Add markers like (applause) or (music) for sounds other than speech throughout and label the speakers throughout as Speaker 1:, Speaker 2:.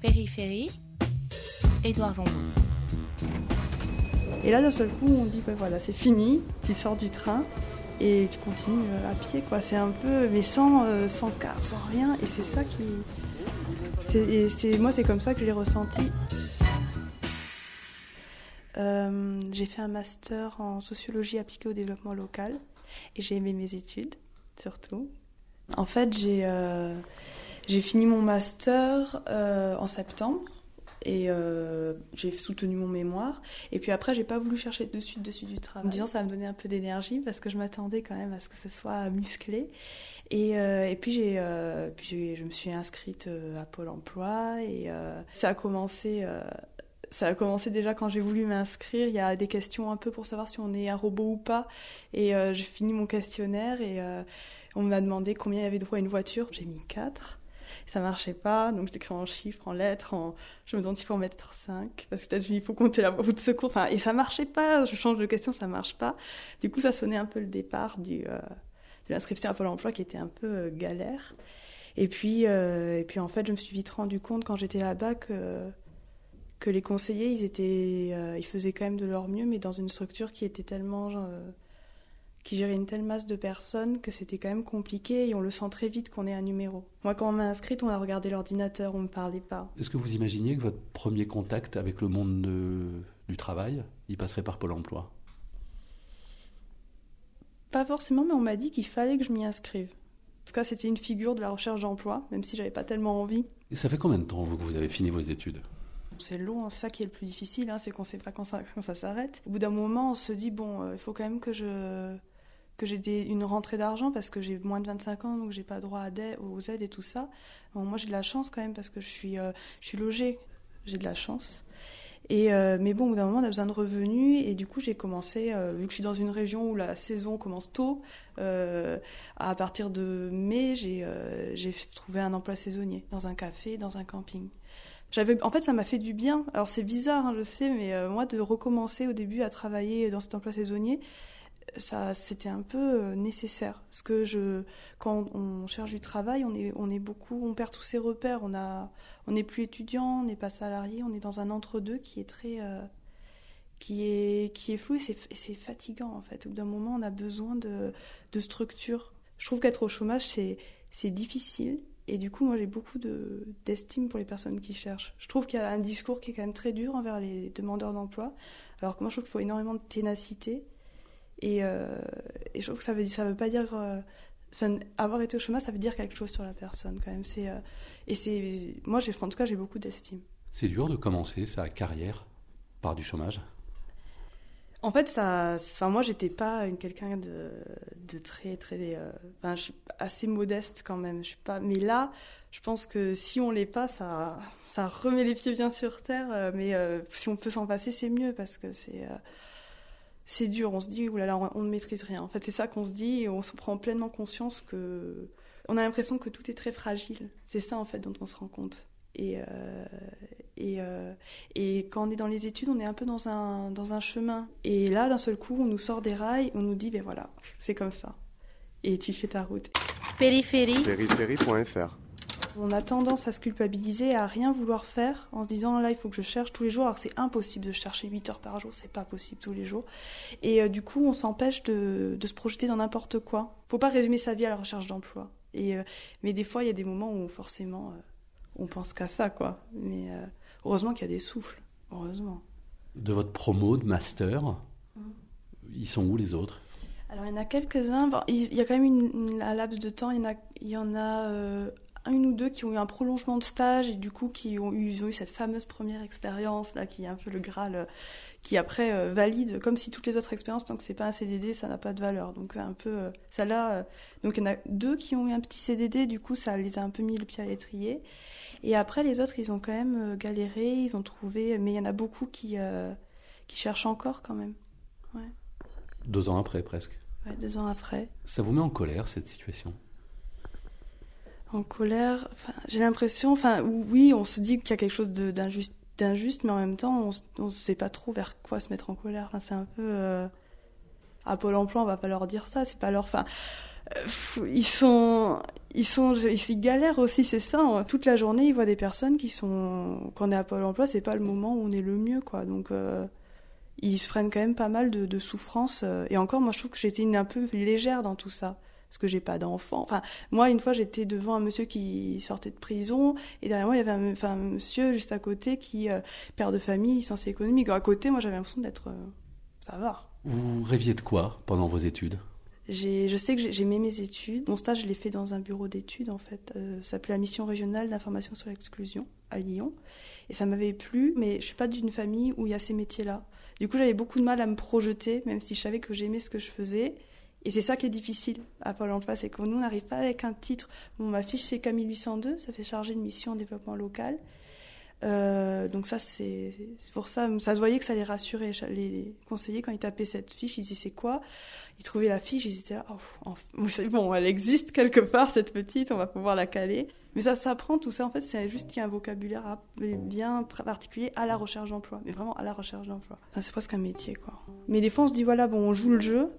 Speaker 1: Périphérie, Édouard Zombo.
Speaker 2: Et là, d'un seul coup, on dit, voilà, c'est fini, tu sors du train et tu continues euh, à pied, quoi. C'est un peu, mais sans, euh, sans carte, sans rien. Et c'est ça qui. C'est, moi, c'est comme ça que je l'ai ressenti. Euh, j'ai fait un master en sociologie appliquée au développement local et j'ai aimé mes études, surtout. En fait, j'ai, j'ai fini mon master en septembre et euh, j'ai soutenu mon mémoire. Et puis après, j'ai pas voulu chercher de suite dessus du travail. En me disant, ça va me donner un peu d'énergie parce que je m'attendais quand même à ce que ce soit musclé. Et, euh, puis, euh, puis je me suis inscrite à Pôle emploi et ça a commencé. ça a commencé déjà quand j'ai voulu m'inscrire. Il y a des questions un peu pour savoir si on est un robot ou pas. Et j'ai fini mon questionnaire et on m'a demandé combien il y avait droit à une voiture. J'ai mis 4 ça marchait pas, donc je l'écris en chiffres, en lettres, en... je me demande s'il faut en mettre 5, parce que peut-être il faut compter la roue de secours, enfin, et ça marchait pas, je change de question, ça marche pas. Du coup, ça sonnait un peu le départ du, euh, de l'inscription à Pôle emploi qui était un peu euh, galère. Et puis, euh, et puis, en fait, je me suis vite rendu compte quand j'étais là-bas que, que les conseillers, ils, étaient, ils faisaient quand même de leur mieux, mais dans une structure qui était tellement qui gérait une telle masse de personnes que c'était quand même compliqué et on le sent très vite qu'on est un numéro. Moi, quand on m'a inscrite, on a regardé l'ordinateur, on ne me parlait pas.
Speaker 3: Est-ce que vous imaginiez que votre premier contact avec le monde du travail, il passerait par Pôle emploi?
Speaker 2: Pas forcément, mais on m'a dit qu'il fallait que je m'y inscrive. En tout cas, c'était une figure de la recherche d'emploi, même si j'avais pas tellement envie.
Speaker 3: Et ça fait combien de temps, vous, que vous avez fini vos études?
Speaker 2: C'est long, hein, c'est ça qui est le plus difficile, hein, c'est qu'on ne sait pas quand ça, (laughs) quand ça s'arrête. Au bout d'un moment, on se dit, bon, euh, il faut quand même que je, que j'ai une rentrée d'argent parce que j'ai moins de 25 ans, donc j'ai pas droit à aux aides et tout ça. moi, j'ai de la chance quand même parce que je suis, euh, je suis logée. J'ai de la chance. Et euh, mais bon, au bout d'un moment, on a besoin de revenus et du coup, j'ai commencé, euh, vu que je suis dans une région où la saison commence tôt, à partir de mai, j'ai trouvé un emploi saisonnier dans un café, dans un camping. En fait, ça m'a fait du bien. Alors c'est bizarre, hein, je sais, mais moi de recommencer au début à travailler dans cet emploi saisonnier, ça c'était un peu euh, nécessaire. Parce que quand on cherche du travail on est beaucoup on perd tous ses repères. On n'est plus étudiant on n'est pas salarié on est dans un entre deux qui est très euh, qui est qui est flou et c'est fatigant en fait. Au bout d'un moment on a besoin de structure. Je trouve qu'être au chômage c'est difficile. Et du coup moi j'ai beaucoup de d'estime pour les personnes qui cherchent. Je trouve qu'il y a un discours qui est quand même très dur envers les demandeurs d'emploi. Alors que moi je trouve qu'il faut énormément de ténacité et, euh, et, je trouve que ça veut, ça veut pas dire. Euh, avoir été au chômage, ça veut dire quelque chose sur la personne quand même. C'est, euh, et c'est, moi, j'ai, en tout cas, j'ai beaucoup d'estime.
Speaker 3: C'est dur de commencer sa carrière par du chômage?
Speaker 2: En fait, ça, enfin, moi, j'étais pas une quelqu'un de, de, très, très, enfin, je suis assez modeste quand même. Je suis pas, mais là, je pense que si on l'est pas, ça, ça remet les pieds bien sur terre. Mais si on peut s'en passer, c'est mieux parce que c'est, c'est dur. On se dit, oulala, on, ne maîtrise rien. En fait, c'est ça qu'on se dit et on se prend pleinement conscience que. On a l'impression que tout est très fragile. C'est ça, en fait, dont on se rend compte. Et, euh, et, euh, et, quand on est dans les études, on est un peu dans un, dans un chemin. Et là, d'un seul coup, on nous sort des rails, on nous dit, ben voilà, c'est comme ça. Et tu fais ta route.
Speaker 1: Périphérie.
Speaker 4: Périphérie.fr
Speaker 2: on a tendance à se culpabiliser, à rien vouloir faire, en se disant là il faut que je cherche tous les jours, alors que c'est impossible de chercher 8 heures par jour, c'est pas possible tous les jours. Et euh, du coup on s'empêche de, se projeter dans n'importe quoi. Faut pas résumer sa vie à la recherche d'emploi. Et, euh, mais des fois il y a des moments où forcément euh, on pense qu'à ça quoi. Mais heureusement qu'il y a des souffles, heureusement.
Speaker 3: De votre promo de master, mmh. ils sont où les autres?
Speaker 2: Alors il y en a quelques-uns. il y a quand même une, un laps de temps. Il y en a, il y en a une ou deux qui ont eu un prolongement de stage et du coup qui ont eu, ils ont eu cette fameuse première expérience là qui est un peu le graal euh, qui après euh, valide comme si toutes les autres expériences tant que c'est pas un CDD ça n'a pas de valeur. Donc c'est un peu euh, ça là donc il y en a deux qui ont eu un petit CDD du coup ça les a un peu mis le pied à l'étrier. Et après les autres ils ont quand même galéré ils ont trouvé mais il y en a beaucoup qui qui cherchent encore quand même. Ouais.
Speaker 3: deux ans après presque.
Speaker 2: Ouais, deux ans après.
Speaker 3: Ça vous met en colère cette situation?
Speaker 2: En colère. j'ai l'impression, enfin, oui, on se dit qu'il y a quelque chose d'injuste, mais en même temps, on ne sait pas trop vers quoi se mettre en colère. c'est un peu. Euh, à Pôle emploi, on va pas leur dire ça, c'est pas leur. Enfin, ils sont, ils sont, ils galèrent aussi, c'est ça. Hein. Toute la journée, ils voient des personnes qui sont, quand on est à Pôle Emploi, c'est pas le moment où on est le mieux, quoi. Donc, euh, ils se prennent quand même pas mal de, souffrances. Euh. Et encore, moi, je trouve que j'étais un peu légère dans tout ça parce que j'ai pas d'enfant. Enfin, moi, une fois, j'étais devant un monsieur qui sortait de prison, et derrière moi, il y avait un, enfin, monsieur juste à côté qui, euh, père de famille, licencié économique. À côté, moi, j'avais l'impression d'être, ça va.
Speaker 3: Vous rêviez de quoi pendant vos études?
Speaker 2: Je sais que j'aimais mes études. Mon stage, je l'ai fait dans un bureau d'études, en fait. Euh, ça s'appelait la mission régionale d'information sur l'exclusion à Lyon. Et ça m'avait plu, mais je suis pas d'une famille où il y a ces métiers-là. Du coup, j'avais beaucoup de mal à me projeter, même si je savais que j'aimais ce que je faisais. Et c'est ça qui est difficile à Pôle emploi, c'est que nous, on n'arrive pas avec un titre. Bon, ma fiche, c'est K1802, ça fait charger de mission en développement local. Euh, donc ça, c'est pour ça, ça se voyait que ça les rassurait. Les conseillers, quand ils tapaient cette fiche, ils disaient c'est quoi? Ils trouvaient la fiche, ils étaient là, oh, bon, elle existe quelque part, cette petite, on va pouvoir la caler. Mais ça s'apprend, tout ça, en fait, c'est juste qu'il y a un vocabulaire bien particulier à la recherche d'emploi, mais vraiment à la recherche d'emploi. c'est presque un métier, quoi. Mais des fois, on se dit, voilà, bon, on joue le jeu,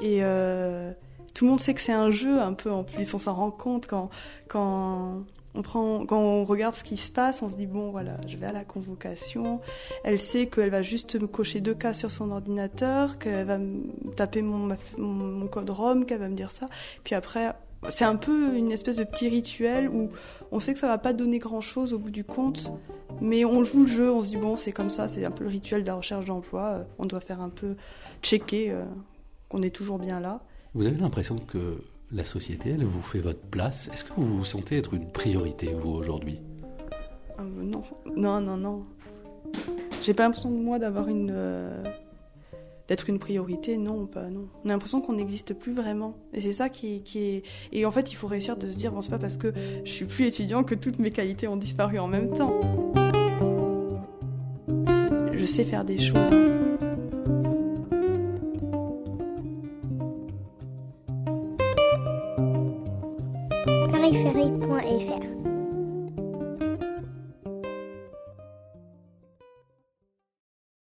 Speaker 2: et euh, tout le monde sait que c'est un jeu, un peu, en plus, on s'en rend compte quand, quand on prend, quand on regarde ce qui se passe, on se dit bon voilà, je vais à la convocation. Elle sait qu'elle va juste me cocher deux cas sur son ordinateur, qu'elle va me taper mon, mon, code ROM, qu'elle va me dire ça. Puis après, c'est un peu une espèce de petit rituel où on sait que ça va pas donner grand chose au bout du compte, mais on joue le jeu, on se dit bon c'est comme ça, c'est un peu le rituel de la recherche d'emploi. On doit faire un peu checker euh, qu'on est toujours bien là.
Speaker 3: Vous avez l'impression que la société, elle vous fait votre place. Est-ce que vous vous sentez être une priorité, vous, aujourd'hui?
Speaker 2: Euh, Non, non, non, non. J'ai pas l'impression de moi d'avoir une. Euh, d'être une priorité, non, pas, non. On a l'impression qu'on n'existe plus vraiment. Et c'est ça qui, qui, est. Et en fait, il faut réussir de se dire, bon, c'est pas parce que je suis plus étudiant que toutes mes qualités ont disparu en même temps. Je sais faire des choses.